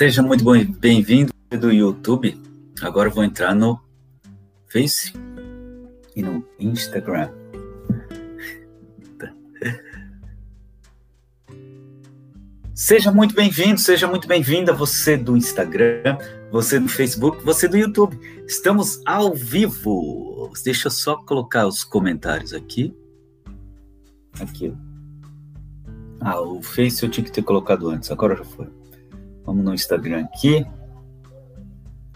Seja muito bem-vindo do YouTube. Agora vou entrar no Face e no Instagram. Seja muito bem-vindo, seja muito bem-vinda você do Instagram, você do Facebook, você do YouTube. Estamos ao vivo. Deixa eu só colocar os comentários aqui. Aqui. Ah, o Face eu tinha que ter colocado antes, agora já foi. Vamos no Instagram aqui.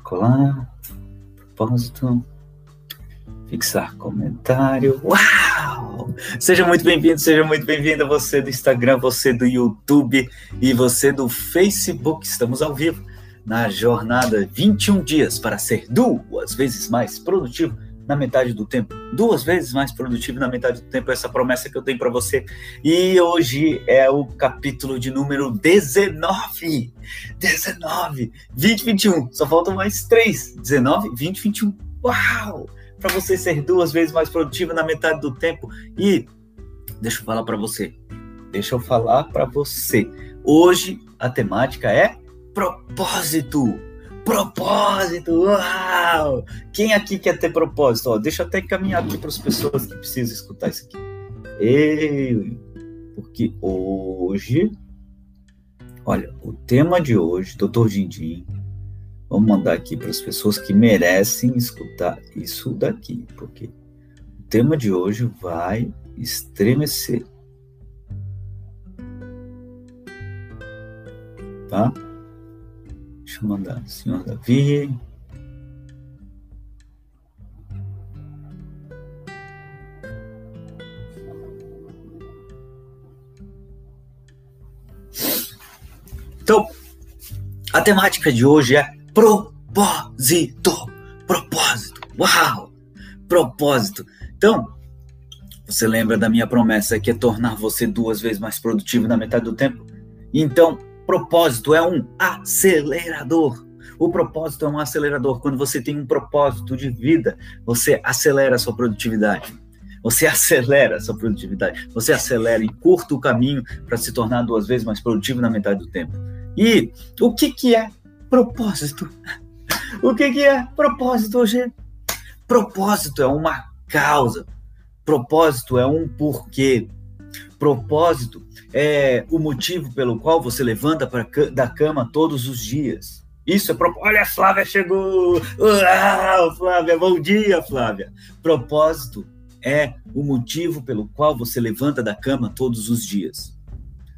Colar. Propósito. Fixar comentário. Uau! Seja muito bem-vindo, seja muito bem-vinda você do Instagram, você do YouTube e você do Facebook. Estamos ao vivo na jornada 21 dias para ser duas vezes mais produtivo na metade do tempo, duas vezes mais produtivo na metade do tempo, essa promessa que eu tenho para você. E hoje é o capítulo de número 19. 19, 20, 21. Só faltam mais três: 19, 20, 21. Uau! Para você ser duas vezes mais produtivo na metade do tempo. E deixa eu falar para você. Deixa eu falar para você. Hoje a temática é propósito Propósito! Uau! Quem aqui quer ter propósito? Ó, deixa eu até encaminhar aqui para as pessoas que precisam escutar isso aqui. Ei, porque hoje, olha, o tema de hoje, doutor Dindim, vamos mandar aqui para as pessoas que merecem escutar isso daqui, porque o tema de hoje vai estremecer. Tá? Deixa eu mandar, senhor Davi. Então, a temática de hoje é propósito. Propósito. Uau! Propósito. Então, você lembra da minha promessa que é tornar você duas vezes mais produtivo na metade do tempo? Então, Propósito é um acelerador. O propósito é um acelerador. Quando você tem um propósito de vida, você acelera a sua produtividade. Você acelera a sua produtividade. Você acelera e curta o caminho para se tornar duas vezes mais produtivo na metade do tempo. E o que, que é propósito? O que, que é propósito hoje? Propósito é uma causa. Propósito é um porquê. Propósito é o motivo pelo qual você levanta pra, da cama todos os dias. Isso é propósito. Olha, a Flávia chegou! Uau, Flávia, bom dia, Flávia! Propósito é o motivo pelo qual você levanta da cama todos os dias.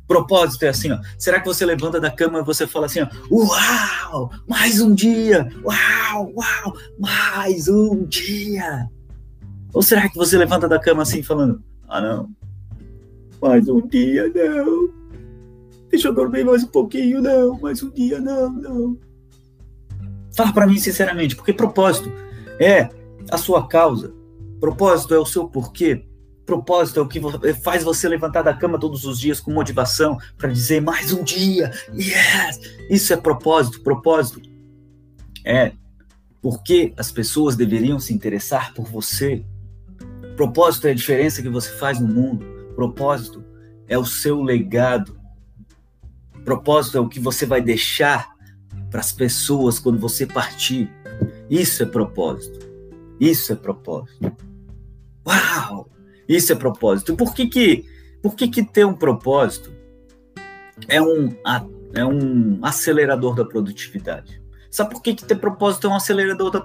Propósito é assim, ó. Será que você levanta da cama e você fala assim, ó, uau, mais um dia, uau, uau, mais um dia? Ou será que você levanta da cama assim falando, ah não, mais um dia, não. Deixa eu dormir mais um pouquinho, não. Mais um dia, não, não. Fala para mim sinceramente, porque propósito é a sua causa. Propósito é o seu porquê. Propósito é o que faz você levantar da cama todos os dias com motivação para dizer mais um dia. Yes! Isso é propósito. Propósito é porque as pessoas deveriam se interessar por você. Propósito é a diferença que você faz no mundo. Propósito é o seu legado. Propósito é o que você vai deixar para as pessoas quando você partir. Isso é propósito. Isso é propósito. Uau! Isso é propósito. Por que que, por que, que ter um propósito é um, é um acelerador da produtividade? Sabe por que, que ter propósito é um acelerador da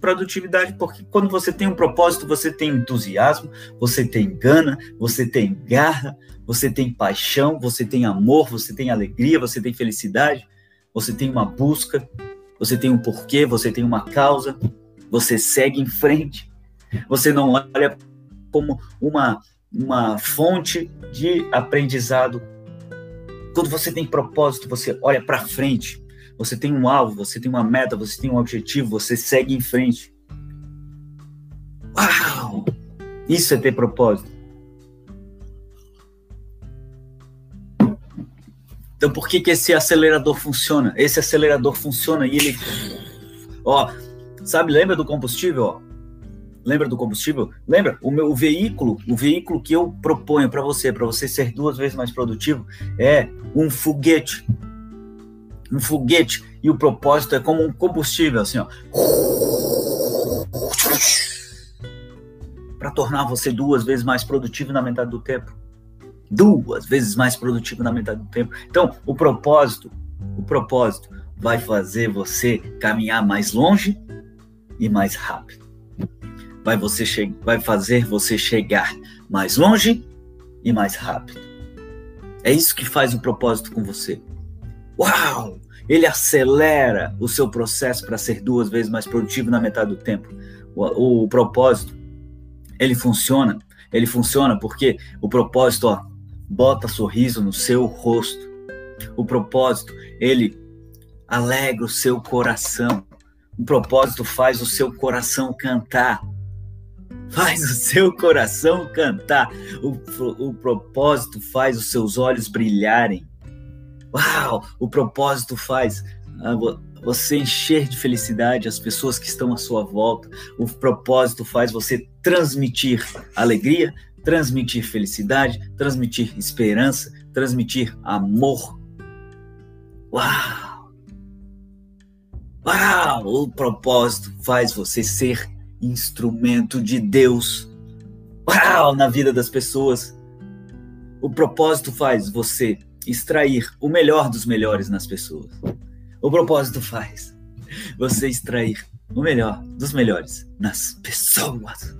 produtividade? Porque quando você tem um propósito, você tem entusiasmo, você tem gana, você tem garra, você tem paixão, você tem amor, você tem alegria, você tem felicidade, você tem uma busca, você tem um porquê, você tem uma causa, você segue em frente. Você não olha como uma, uma fonte de aprendizado. Quando você tem propósito, você olha para frente você tem um alvo, você tem uma meta, você tem um objetivo, você segue em frente. Uau! Isso é ter propósito. Então, por que, que esse acelerador funciona? Esse acelerador funciona e ele. Ó, sabe, lembra do combustível? Ó? Lembra do combustível? Lembra? O meu o veículo, o veículo que eu proponho para você, para você ser duas vezes mais produtivo, é um foguete um foguete e o propósito é como um combustível, assim, ó. Para tornar você duas vezes mais produtivo na metade do tempo. Duas vezes mais produtivo na metade do tempo. Então, o propósito, o propósito vai fazer você caminhar mais longe e mais rápido. Vai, você vai fazer você chegar mais longe e mais rápido. É isso que faz o propósito com você. Uau! Ele acelera o seu processo para ser duas vezes mais produtivo na metade do tempo. O, o, propósito, ele funciona. Ele funciona porque o propósito, ó, bota sorriso no seu rosto. O propósito, ele alegra o seu coração. O propósito faz o seu coração cantar. Faz o seu coração cantar. O, o propósito faz os seus olhos brilharem. Uau! O propósito faz ah, você encher de felicidade as pessoas que estão à sua volta. O propósito faz você transmitir alegria, transmitir felicidade, transmitir esperança, transmitir amor. Uau! Uau! O propósito faz você ser instrumento de Deus. Uau! Na vida das pessoas. O propósito faz você extrair o melhor dos melhores nas pessoas. O propósito faz você extrair o melhor dos melhores nas pessoas.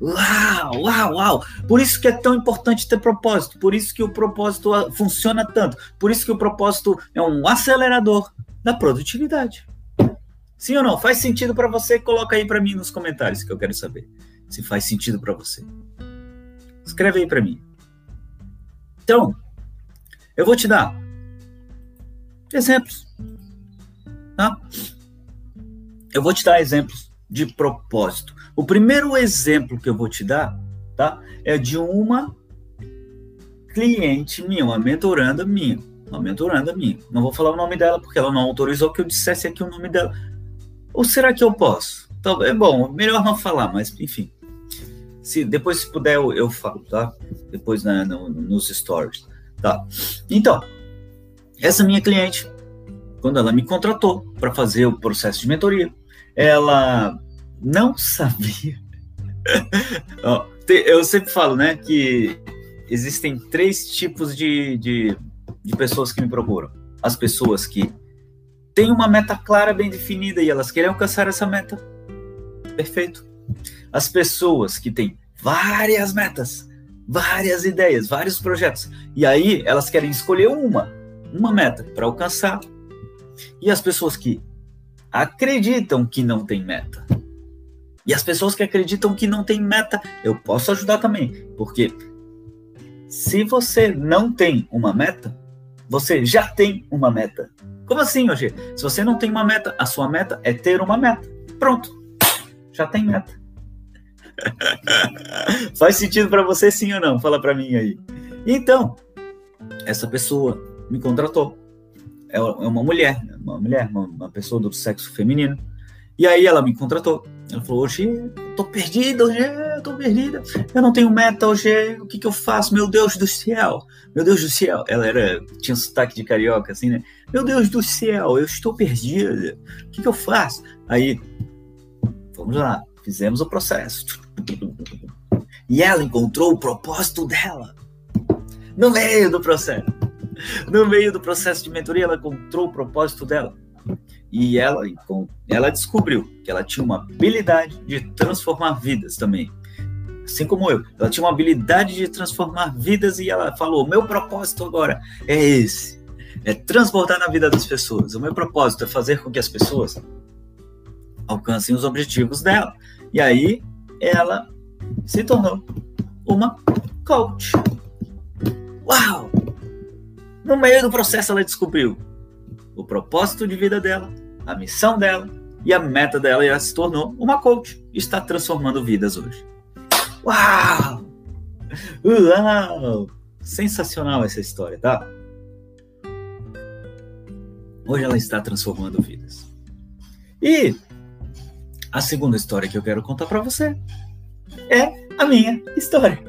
Uau, uau, uau! Por isso que é tão importante ter propósito, por isso que o propósito ah, funciona tanto, por isso que o propósito é um acelerador da produtividade. Sim ou não? Faz sentido para você? Coloca aí para mim nos comentários que eu quero saber se faz sentido para você. Escreve aí para mim. Então, eu vou te dar exemplos, tá? Eu vou te dar exemplos de propósito. O primeiro exemplo que eu vou te dar, tá? É de uma cliente minha, uma mentoranda minha, uma mentoranda minha. Não vou falar o nome dela porque ela não autorizou que eu dissesse aqui o nome dela. Ou será que eu posso? Talvez, é bom, melhor não falar, mas enfim. Se depois se puder eu, eu falo, tá? Depois né, no, nos stories, tá? Então, essa minha cliente, quando ela me contratou para fazer o processo de mentoria, ela não sabia. eu sempre falo, né, que existem três tipos de, de, de pessoas que me procuram. As pessoas que têm uma meta clara, bem definida e elas querem alcançar essa meta. Perfeito. As pessoas que têm várias metas, várias ideias, vários projetos, e aí elas querem escolher uma, uma meta para alcançar. E as pessoas que acreditam que não tem meta. E as pessoas que acreditam que não tem meta, eu posso ajudar também, porque se você não tem uma meta, você já tem uma meta. Como assim, hoje? Se você não tem uma meta, a sua meta é ter uma meta. Pronto. Já tem meta. Faz sentido para você sim ou não? Fala para mim aí. Então, essa pessoa me contratou. É, é uma mulher, uma mulher, uma, pessoa do sexo feminino. E aí ela me contratou. Ela falou: Hoje tô perdida, hoje tô perdida. Eu não tenho meta hoje. O que que eu faço? Meu Deus do céu. Meu Deus do céu. Ela era tinha um sotaque de carioca assim, né? Meu Deus do céu, eu estou perdida. O que que eu faço? Aí vamos lá, fizemos o processo. E ela encontrou o propósito dela no meio do processo. No meio do processo de mentoria, ela encontrou o propósito dela. E ela, ela descobriu que ela tinha uma habilidade de transformar vidas também. Assim como eu. Ela tinha uma habilidade de transformar vidas e ela falou: meu propósito agora é esse. É transportar na vida das pessoas. O meu propósito é fazer com que as pessoas alcancem os objetivos dela. E aí ela se tornou uma coach. Uau! No meio do processo ela descobriu o propósito de vida dela, a missão dela e a meta dela e ela se tornou uma coach e está transformando vidas hoje. Uau! Uau! Sensacional essa história, tá? Hoje ela está transformando vidas. E a segunda história que eu quero contar para você é a minha história.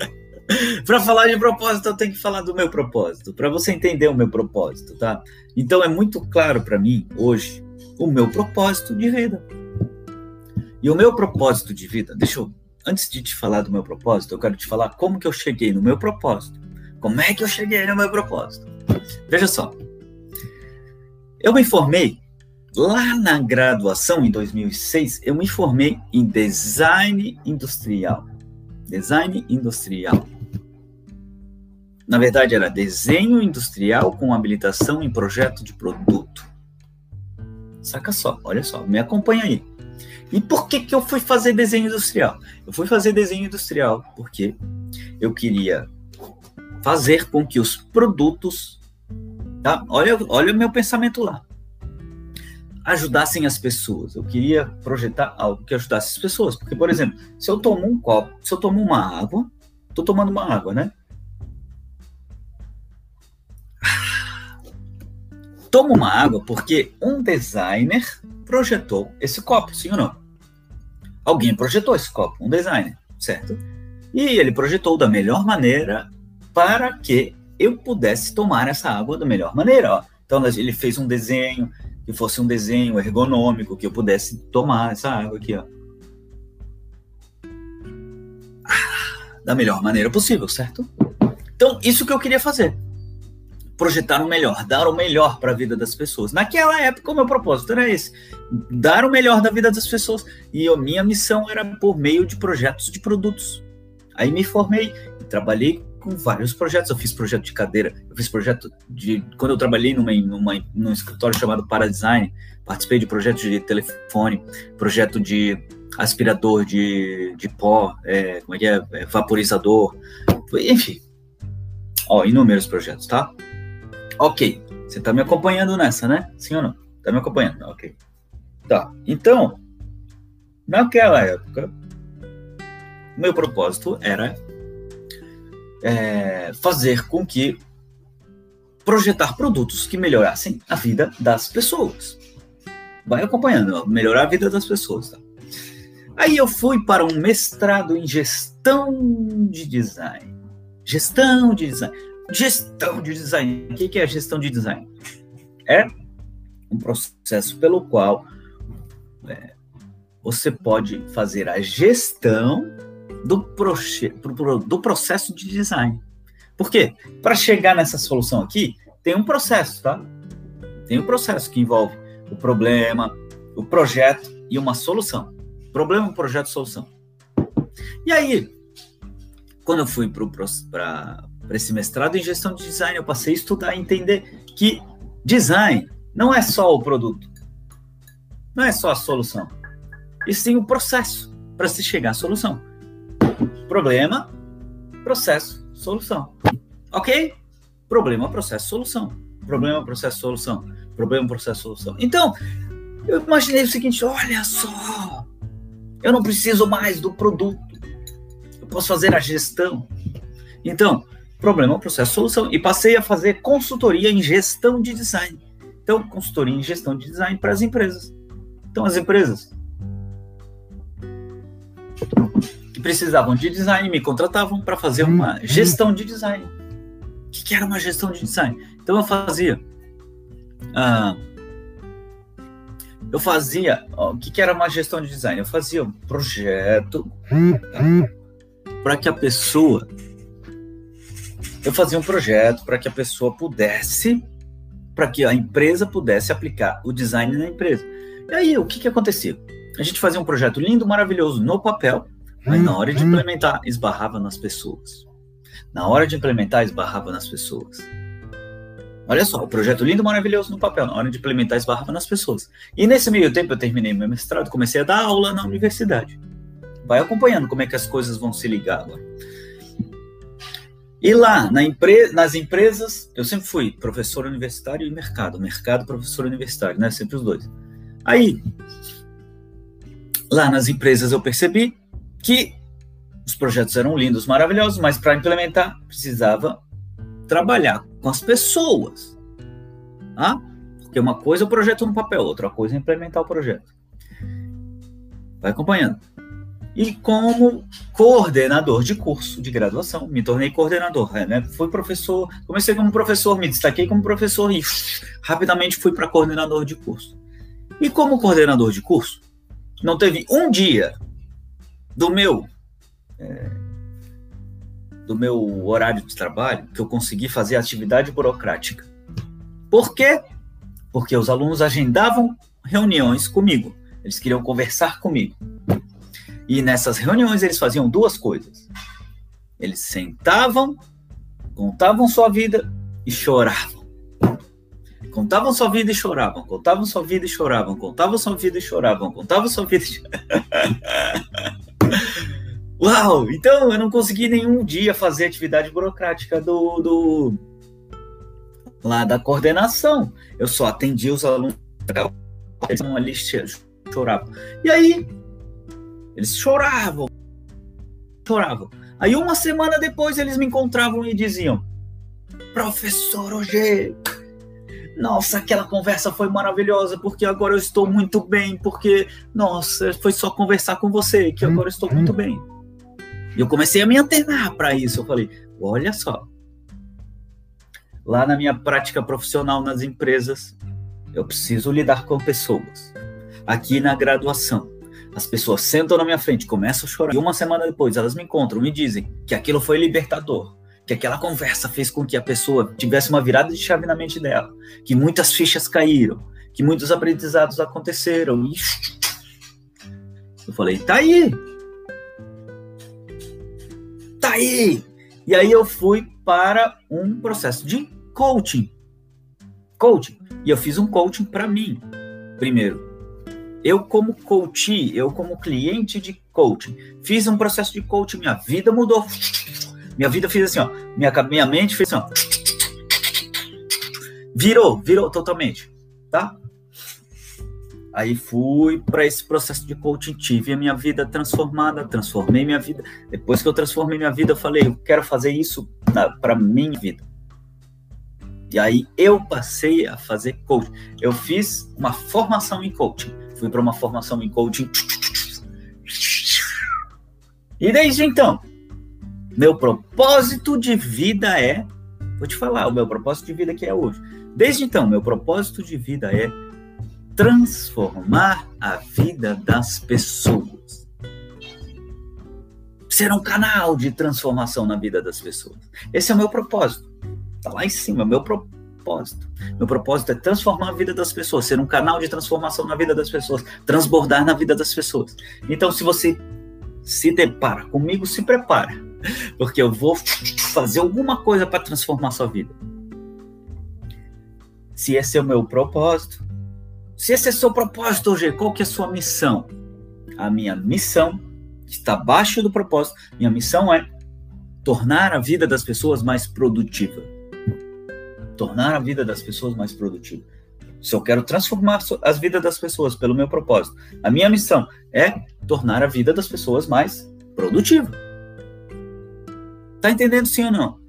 para falar de propósito, eu tenho que falar do meu propósito, para você entender o meu propósito, tá? Então é muito claro para mim hoje o meu propósito de vida. E o meu propósito de vida, deixa eu, antes de te falar do meu propósito, eu quero te falar como que eu cheguei no meu propósito. Como é que eu cheguei no meu propósito? Veja só. Eu me formei lá na graduação em 2006, eu me formei em design industrial. Design industrial. Na verdade, era desenho industrial com habilitação em projeto de produto. Saca só, olha só, me acompanha aí. E por que, que eu fui fazer desenho industrial? Eu fui fazer desenho industrial porque eu queria fazer com que os produtos, tá? Olha, olha o meu pensamento lá. Ajudassem as pessoas. Eu queria projetar algo que ajudasse as pessoas. Porque, por exemplo, se eu tomo um copo, se eu tomo uma água, estou tomando uma água, né? Tomo uma água porque um designer projetou esse copo, sim ou não? Alguém projetou esse copo, um designer, certo? E ele projetou da melhor maneira para que eu pudesse tomar essa água da melhor maneira. Ó. Então ele fez um desenho que fosse um desenho ergonômico que eu pudesse tomar essa água aqui, ó. Ah, da melhor maneira possível, certo? Então isso que eu queria fazer projetar o melhor, dar o melhor para a vida das pessoas. Naquela época, o meu propósito era esse: dar o melhor da vida das pessoas. E a minha missão era por meio de projetos de produtos. Aí me formei trabalhei com vários projetos. Eu fiz projeto de cadeira, eu fiz projeto de. Quando eu trabalhei numa, numa, num escritório chamado Paradesign, participei de projetos de telefone, projeto de aspirador de, de pó, é, como é que é? é vaporizador, enfim. Ó, inúmeros projetos, tá? Ok. Você tá me acompanhando nessa, né? Sim ou não? Tá me acompanhando? Ok. Tá. Então, naquela época, meu propósito era é, fazer com que projetar produtos que melhorassem a vida das pessoas. Vai acompanhando, ó, melhorar a vida das pessoas. Tá? Aí eu fui para um mestrado em gestão de design. Gestão de design. Gestão de design. O que é gestão de design? É um processo pelo qual é, você pode fazer a gestão do, do processo de design. Por quê? Para chegar nessa solução aqui, tem um processo, tá? Tem um processo que envolve o problema, o projeto e uma solução. Problema, projeto, solução. E aí, quando eu fui para esse mestrado em gestão de design, eu passei a estudar e entender que design não é só o produto, não é só a solução, e sim o processo para se chegar à solução. Problema, processo, solução. Ok? Problema, processo, solução. Problema, processo, solução. Problema, processo, solução. Então, eu imaginei o seguinte: olha só, eu não preciso mais do produto, eu posso fazer a gestão. Então, problema, processo, solução. E passei a fazer consultoria em gestão de design. Então, consultoria em gestão de design para as empresas. Então, as empresas precisavam de design me contratavam para fazer uma gestão de design. O que, que, era uma gestão de design? Então, eu fazia. Ah, eu fazia. Ó, o que, que era uma gestão de design? Eu fazia um projeto para que a pessoa eu fazia um projeto para que a pessoa pudesse, para que a empresa pudesse aplicar o design na empresa. E aí, o que, que acontecia? A gente fazia um projeto lindo, maravilhoso no papel, mas na hora de uhum. implementar, esbarrava nas pessoas. Na hora de implementar, esbarrava nas pessoas. Olha só, o projeto lindo, maravilhoso no papel, na hora de implementar, esbarrava nas pessoas. E nesse meio tempo, eu terminei meu mestrado, comecei a dar aula na universidade. Vai acompanhando como é que as coisas vão se ligar agora. E lá, na empre nas empresas, eu sempre fui professor universitário e mercado. Mercado, professor universitário, né? Sempre os dois. Aí, lá nas empresas eu percebi que os projetos eram lindos, maravilhosos, mas para implementar precisava trabalhar com as pessoas. Tá? Porque uma coisa é o projeto no papel, outra coisa é implementar o projeto. Vai acompanhando. e como coordenador de curso de graduação, me tornei coordenador, né? Fui professor, comecei como professor, me destaquei como professor e rapidamente fui para coordenador de curso. E como coordenador de curso, não teve um dia do meu é, do meu horário de trabalho que eu consegui fazer atividade burocrática. Por quê? Porque os alunos agendavam reuniões comigo. Eles queriam conversar comigo. E nessas reuniões eles faziam duas coisas. Eles sentavam, contavam sua vida e choravam. Contavam sua vida e choravam, contavam sua vida e choravam, contavam sua vida e choravam, contavam sua vida e choravam. Uau! Então eu não consegui nenhum dia fazer atividade burocrática do, do lá da coordenação. Eu só atendia os alunos, ali choravam. E aí eles choravam, choravam. Aí uma semana depois eles me encontravam e diziam: Professor Roger, nossa, aquela conversa foi maravilhosa, porque agora eu estou muito bem, porque, nossa, foi só conversar com você, que agora eu estou muito bem. E eu comecei a me antenar para isso. Eu falei: olha só, lá na minha prática profissional nas empresas, eu preciso lidar com pessoas. Aqui na graduação, as pessoas sentam na minha frente, começam a chorar. E uma semana depois, elas me encontram, me dizem que aquilo foi libertador, que aquela conversa fez com que a pessoa tivesse uma virada de chave na mente dela, que muitas fichas caíram, que muitos aprendizados aconteceram. Eu falei, tá aí. Tá aí. E aí eu fui para um processo de coaching. Coaching. E eu fiz um coaching para mim. Primeiro, eu, como coach, eu, como cliente de coaching, fiz um processo de coaching, minha vida mudou. Minha vida fez assim, ó. Minha, minha mente fez assim, ó. Virou, virou totalmente, tá? Aí fui para esse processo de coaching, tive a minha vida transformada, transformei minha vida. Depois que eu transformei minha vida, eu falei, eu quero fazer isso para minha vida. E aí eu passei a fazer coaching. Eu fiz uma formação em coaching fui para uma formação em coaching. E desde então, meu propósito de vida é. Vou te falar, o meu propósito de vida que é hoje. Desde então, meu propósito de vida é transformar a vida das pessoas. Ser um canal de transformação na vida das pessoas. Esse é o meu propósito. Está lá em cima, meu propósito. Meu propósito é transformar a vida das pessoas, ser um canal de transformação na vida das pessoas, transbordar na vida das pessoas. Então, se você se depara comigo, se prepara, porque eu vou fazer alguma coisa para transformar sua vida. Se esse é o meu propósito, se esse é seu propósito hoje, qual que é a sua missão? A minha missão está abaixo do propósito. Minha missão é tornar a vida das pessoas mais produtiva tornar a vida das pessoas mais produtiva. Se eu quero transformar as vidas das pessoas pelo meu propósito, a minha missão é tornar a vida das pessoas mais produtiva. Tá entendendo sim ou não?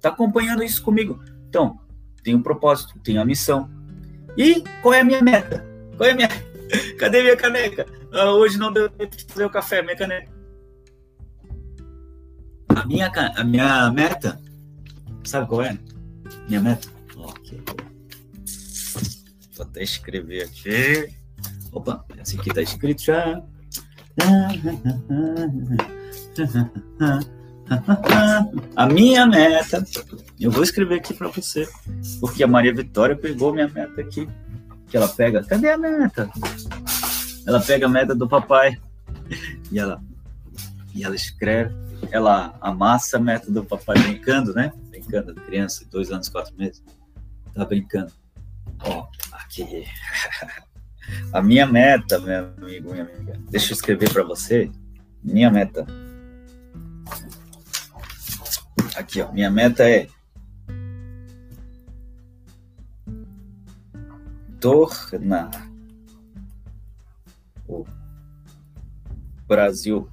Tá acompanhando isso comigo? Então, tenho um propósito, tenho a missão. E qual é a minha meta? Qual é a minha Cadê minha caneca? Ah, hoje não deu tempo de fazer o café, minha caneca. A minha, a minha meta, sabe qual é? Minha meta? Ok. Vou até escrever aqui. Opa, essa aqui tá escrito já. A minha meta, eu vou escrever aqui para você, porque a Maria Vitória pegou minha meta aqui. Que ela pega, cadê a meta? Ela pega a meta do papai e ela, e ela escreve, ela amassa a meta do papai brincando, né? brincando, criança, dois anos, quatro meses. Tá brincando. Ó, aqui. A minha meta, meu amigo, minha amiga. Deixa eu escrever para você. Minha meta. Aqui, ó. Minha meta é tornar o Brasil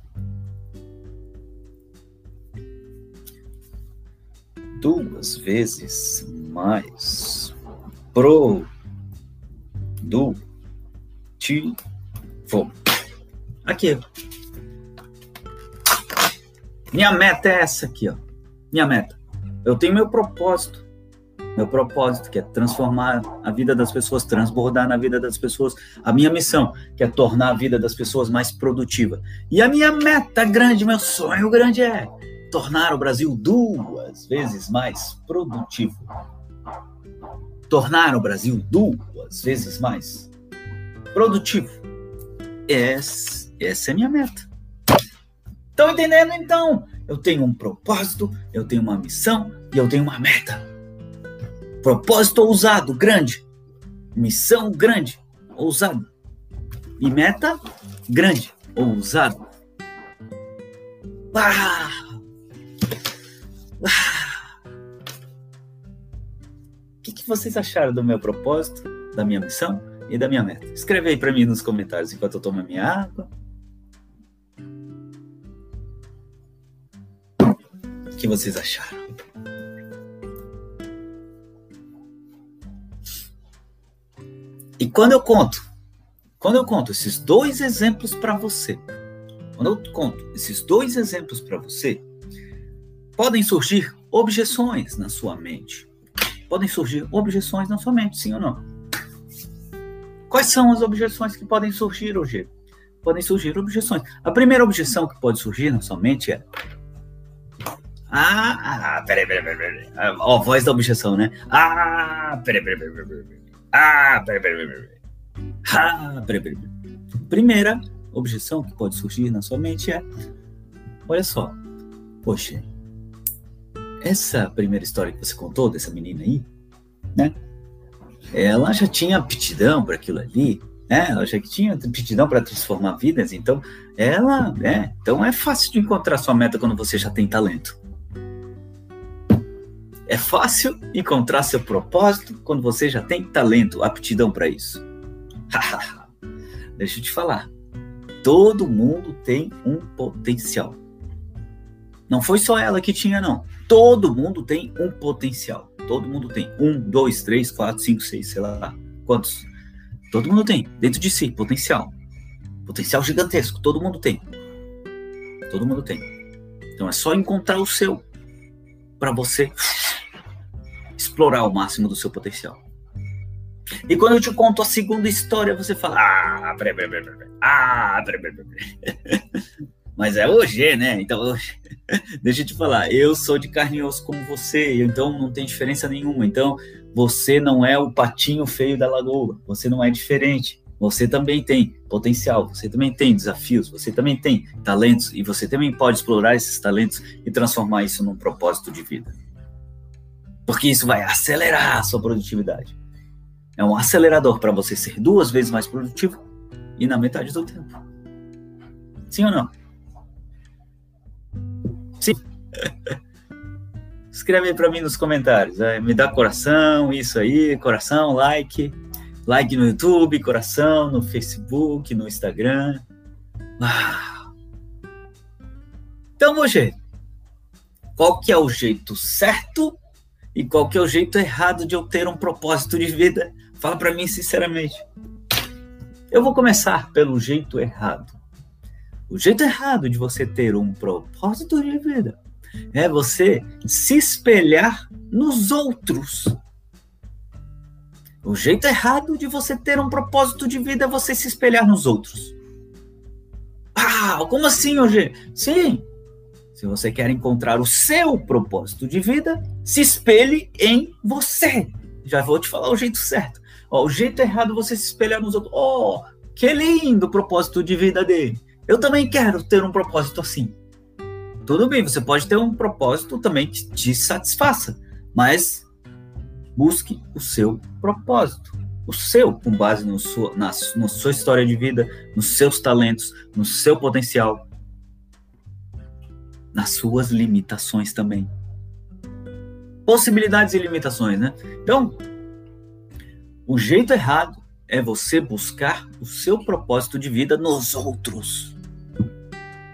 duas vezes mais produtivo. Aqui. Minha meta é essa aqui, ó. Minha meta. Eu tenho meu propósito. Meu propósito, que é transformar a vida das pessoas, transbordar na vida das pessoas. A minha missão, que é tornar a vida das pessoas mais produtiva. E a minha meta grande, meu sonho grande é tornar o Brasil duas vezes mais produtivo. Tornar o Brasil duas vezes mais produtivo. Essa, essa é a minha meta. Estão entendendo então? Eu tenho um propósito, eu tenho uma missão e eu tenho uma meta. Propósito ousado, grande. Missão grande, ousado. E meta grande, ousado. Ah! Ah! O que, que vocês acharam do meu propósito, da minha missão e da minha meta? Escreve aí para mim nos comentários enquanto eu tomo a minha água. Que vocês acharam? E quando eu conto, quando eu conto esses dois exemplos para você, quando eu conto esses dois exemplos para você, podem surgir objeções na sua mente. Podem surgir objeções na sua mente, sim ou não? Quais são as objeções que podem surgir hoje? Podem surgir objeções. A primeira objeção que pode surgir na sua mente é: Ah, ah peraí, peraí, peraí, peraí. Ó, a voz da objeção, né? Ah, peraí, peraí, peraí, peraí. Ah, peraí, peraí, peraí. Ah, peraí, peraí. Primeira objeção que pode surgir na sua mente é: olha só, poxa, essa primeira história que você contou dessa menina aí, né? Ela já tinha aptidão para aquilo ali, né? Ela já tinha aptidão para transformar vidas, então ela, é, então é fácil de encontrar sua meta quando você já tem talento. É fácil encontrar seu propósito quando você já tem talento, aptidão para isso. Deixa eu te falar. Todo mundo tem um potencial. Não foi só ela que tinha, não. Todo mundo tem um potencial. Todo mundo tem. Um, dois, três, quatro, cinco, seis, sei lá. Quantos? Todo mundo tem. Dentro de si, potencial. Potencial gigantesco. Todo mundo tem. Todo mundo tem. Então é só encontrar o seu para você explorar o máximo do seu potencial. E quando eu te conto a segunda história, você fala: Ah, peraí, peraí, peraí, peraí. Ah, peraí, peraí, peraí. Mas é hoje, né? Então, hoje... deixa eu te falar, eu sou de carne e osso como você, então não tem diferença nenhuma. Então, você não é o patinho feio da lagoa, você não é diferente. Você também tem potencial, você também tem desafios, você também tem talentos e você também pode explorar esses talentos e transformar isso num propósito de vida porque isso vai acelerar a sua produtividade. É um acelerador para você ser duas vezes mais produtivo e na metade do tempo. Sim ou não? Sim. Escreve aí para mim nos comentários. É, me dá coração, isso aí, coração, like. Like no YouTube, coração no Facebook, no Instagram. Ah. Então, hoje, qual que é o jeito certo e qual que é o jeito errado de eu ter um propósito de vida? Fala para mim sinceramente. Eu vou começar pelo jeito errado. O jeito errado de você ter um propósito de vida é você se espelhar nos outros. O jeito errado de você ter um propósito de vida é você se espelhar nos outros. Ah, como assim, hoje? Sim, se você quer encontrar o seu propósito de vida, se espelhe em você. Já vou te falar o jeito certo. Ó, o jeito errado é você se espelhar nos outros. Oh, que lindo o propósito de vida dele. Eu também quero ter um propósito assim. Tudo bem, você pode ter um propósito também que te satisfaça, mas busque o seu propósito. O seu, com base no sua, na, na sua história de vida, nos seus talentos, no seu potencial, nas suas limitações também. Possibilidades e limitações, né? Então, o jeito errado é você buscar o seu propósito de vida nos outros.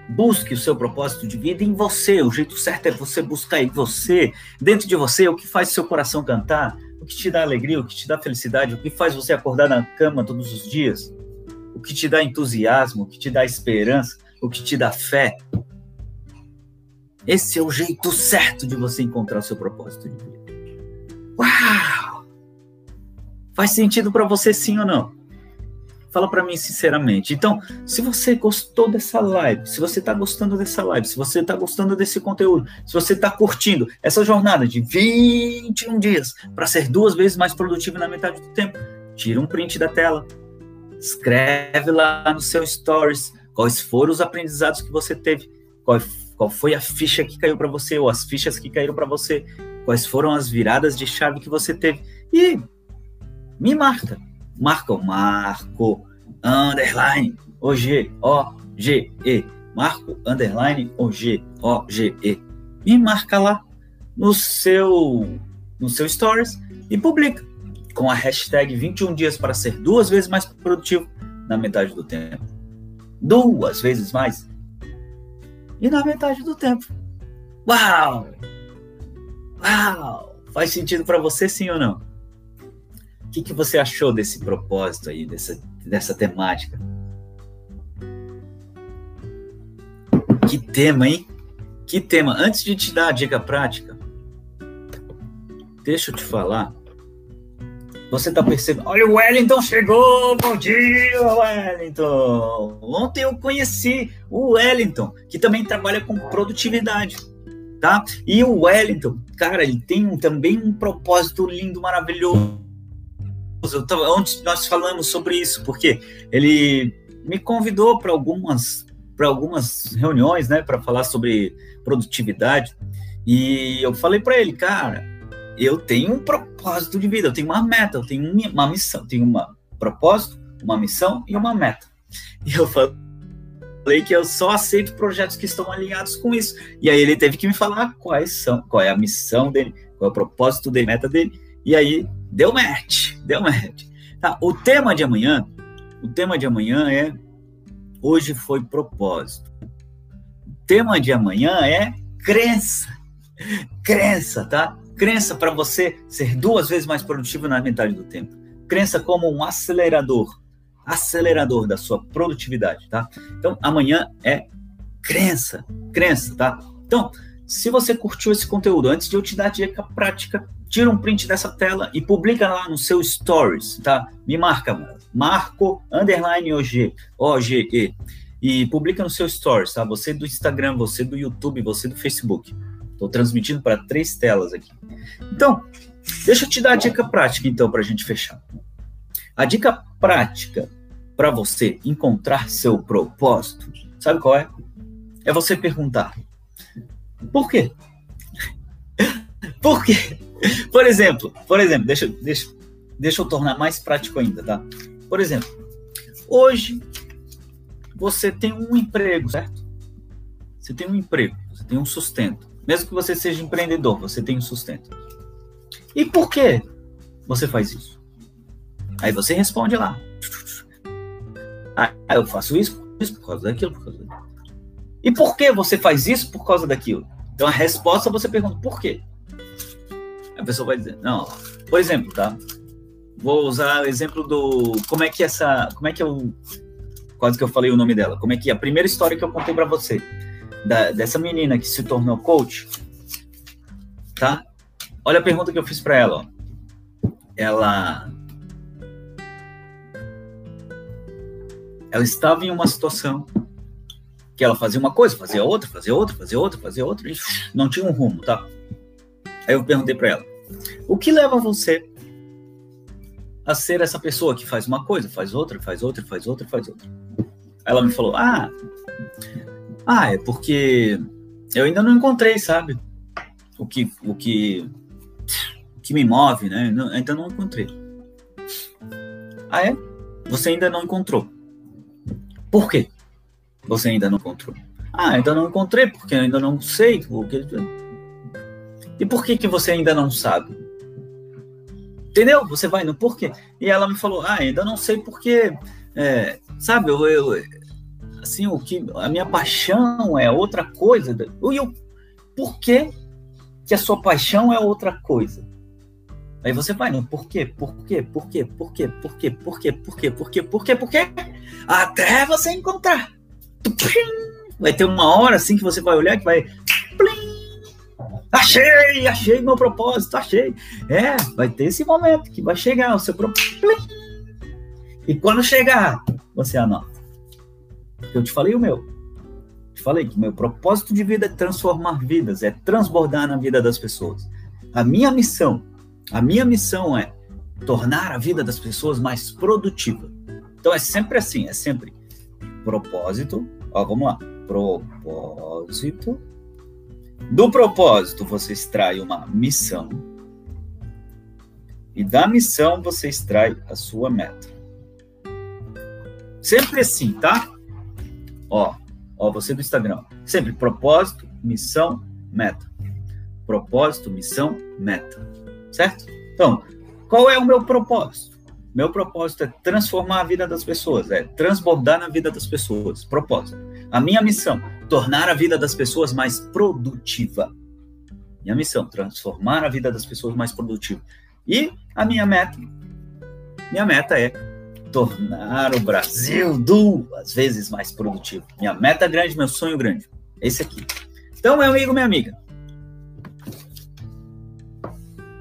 Busque o seu propósito de vida em você. O jeito certo é você buscar em você, dentro de você, o que faz seu coração cantar, o que te dá alegria, o que te dá felicidade, o que faz você acordar na cama todos os dias, o que te dá entusiasmo, o que te dá esperança, o que te dá fé, Esse é o jeito certo de você encontrar o seu propósito de vida. Uau! Faz sentido para você sim ou não? Fala para mim sinceramente. Então, se você gostou dessa live, se você está gostando dessa live, se você está gostando desse conteúdo, se você está curtindo essa jornada de 21 dias para ser duas vezes mais produtivo na metade do tempo, tira um print da tela, escreve lá no seu stories quais foram os aprendizados que você teve, qual, qual foi a ficha que caiu para você ou as fichas que caíram para você, quais foram as viradas de chave que você teve e me marca. Marca o Marco underline OG O G E. Marco underline OG O G E. Me marca lá no seu no seu stories e publica com a hashtag 21 dias para ser duas vezes mais produtivo na metade do tempo. Duas vezes mais. E na metade do tempo. Uau! Uau! Faz sentido para você sim ou não? O que, que você achou desse propósito aí, dessa, dessa temática? Que tema, hein? Que tema. Antes de te dar a dica prática, deixa eu te falar você está percebendo? Olha, o Wellington chegou! Bom dia, Wellington! Ontem eu conheci o Wellington, que também trabalha com produtividade, tá? E o Wellington, cara, ele tem um, também um propósito lindo, maravilhoso. Onde nós falamos sobre isso, porque ele me convidou para algumas para algumas reuniões, né, para falar sobre produtividade. E eu falei para ele, cara, eu tenho um propósito de vida, eu tenho uma meta, eu tenho uma missão, eu tenho um propósito, uma missão e uma meta. E eu falei que eu só aceito projetos que estão alinhados com isso. E aí ele teve que me falar quais são, qual é a missão dele, qual é o propósito dele, meta dele. E aí deu match, deu match. Tá, o tema de amanhã, o tema de amanhã é hoje foi propósito. O tema de amanhã é crença. Crença, tá? Crença para você ser duas vezes mais produtivo na metade do tempo. Crença como um acelerador, acelerador da sua produtividade, tá? Então, amanhã é crença, crença, tá? Então, se você curtiu esse conteúdo, antes de eu te dar a dica prática, tira um print dessa tela e publica lá no seu stories, tá? Me marca, Marco underline OG, OGE, e publica no seu stories, tá? Você do Instagram, você do YouTube, você do Facebook. Estou transmitindo para três telas aqui. Então, deixa eu te dar a dica prática, então, para a gente fechar. A dica prática para você encontrar seu propósito, sabe qual é? É você perguntar: por quê? por quê? Por exemplo, por exemplo, deixa, deixa, deixa eu tornar mais prático ainda, tá? Por exemplo, hoje você tem um emprego, certo? Você tem um emprego, você tem um sustento. Mesmo que você seja empreendedor, você tem um sustento. E por que você faz isso? Aí você responde lá. Ah, eu faço isso, isso por causa daquilo, por causa daquilo. E por que você faz isso por causa daquilo? Então a resposta você pergunta por quê? A pessoa vai dizer, não, por exemplo, tá? Vou usar o exemplo do como é que essa, como é que eu quase que eu falei o nome dela, como é que a primeira história que eu contei para você da, dessa menina que se tornou coach, tá? Olha a pergunta que eu fiz para ela. Ó. Ela ela estava em uma situação que ela fazia uma coisa, fazia outra, fazia outra, fazia outra, fazia outra, e não tinha um rumo, tá? Aí eu perguntei para ela: o que leva você a ser essa pessoa que faz uma coisa, faz outra, faz outra, faz outra, faz outra? Ela me falou: ah, ah, é porque eu ainda não encontrei, sabe? O que, o que, o que me move, né? Não, ainda não encontrei. Ah, é? Você ainda não encontrou. Por quê? Você ainda não encontrou. Ah, ainda não encontrei porque ainda não sei o que. E por que que você ainda não sabe? Entendeu? Você vai no porquê. E ela me falou, ah, ainda não sei porque, é, sabe, eu, eu, assim, o que a minha paixão é outra coisa. E eu, por que, que a sua paixão é outra coisa? Aí você vai, não, por quê? Por quê? Por quê? Por quê? Por quê? Por quê? Por quê? Por quê? Por quê? Por quê? Até você encontrar. Vai ter uma hora assim que você vai olhar que vai Achei, achei meu propósito, achei. É, vai ter esse momento que vai chegar o seu propósito. E quando chegar, você anota. Eu te falei o meu. Te falei que meu propósito de vida é transformar vidas, é transbordar na vida das pessoas. A minha missão, a minha missão é tornar a vida das pessoas mais produtiva. Então é sempre assim, é sempre propósito. Ó, vamos lá. Propósito. Do propósito você extrai uma missão. E da missão você extrai a sua meta. Sempre assim, tá? Ó, ó, você do Instagram. Sempre propósito, missão, meta. Propósito, missão, meta. Certo? Então, qual é o meu propósito? Meu propósito é transformar a vida das pessoas, é transbordar na vida das pessoas. Propósito. A minha missão, tornar a vida das pessoas mais produtiva. Minha missão, transformar a vida das pessoas mais produtiva. E a minha meta, minha meta é tornar o Brasil duas vezes mais produtivo. Minha meta grande, meu sonho grande. Esse aqui. Então, meu amigo, minha amiga,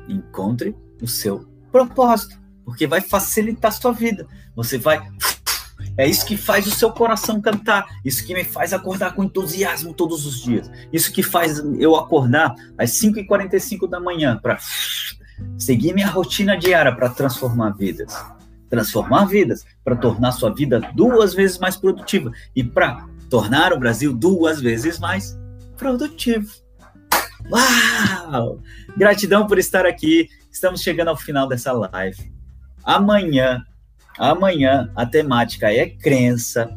encontre o seu propósito, porque vai facilitar a sua vida. Você vai. É isso que faz o seu coração cantar. Isso que me faz acordar com entusiasmo todos os dias. Isso que faz eu acordar às 5h45 da manhã para seguir minha rotina diária para transformar vidas. Transformar vidas, para tornar sua vida duas vezes mais produtiva e para tornar o Brasil duas vezes mais produtivo. Uau! Gratidão por estar aqui. Estamos chegando ao final dessa live. Amanhã, amanhã a temática é crença.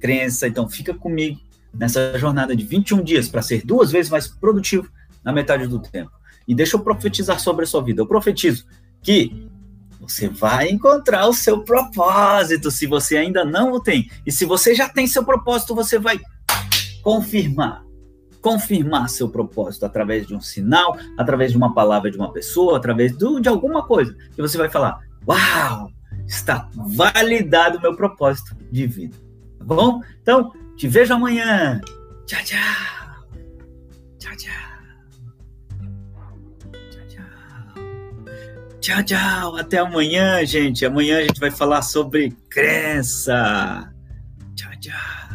Crença, então fica comigo nessa jornada de 21 dias para ser duas vezes mais produtivo na metade do tempo. E deixa eu profetizar sobre a sua vida. Eu profetizo que você vai encontrar o seu propósito se você ainda não o tem. E se você já tem seu propósito, você vai confirmar confirmar seu propósito através de um sinal, através de uma palavra de uma pessoa, através do, de alguma coisa. E você vai falar: Uau, está validado o meu propósito de vida. Tá bom? Então, te vejo amanhã. Tchau, tchau. Tchau, tchau. Tchau. Tchau. Até amanhã, gente. Amanhã a gente vai falar sobre crença. Tchau, tchau.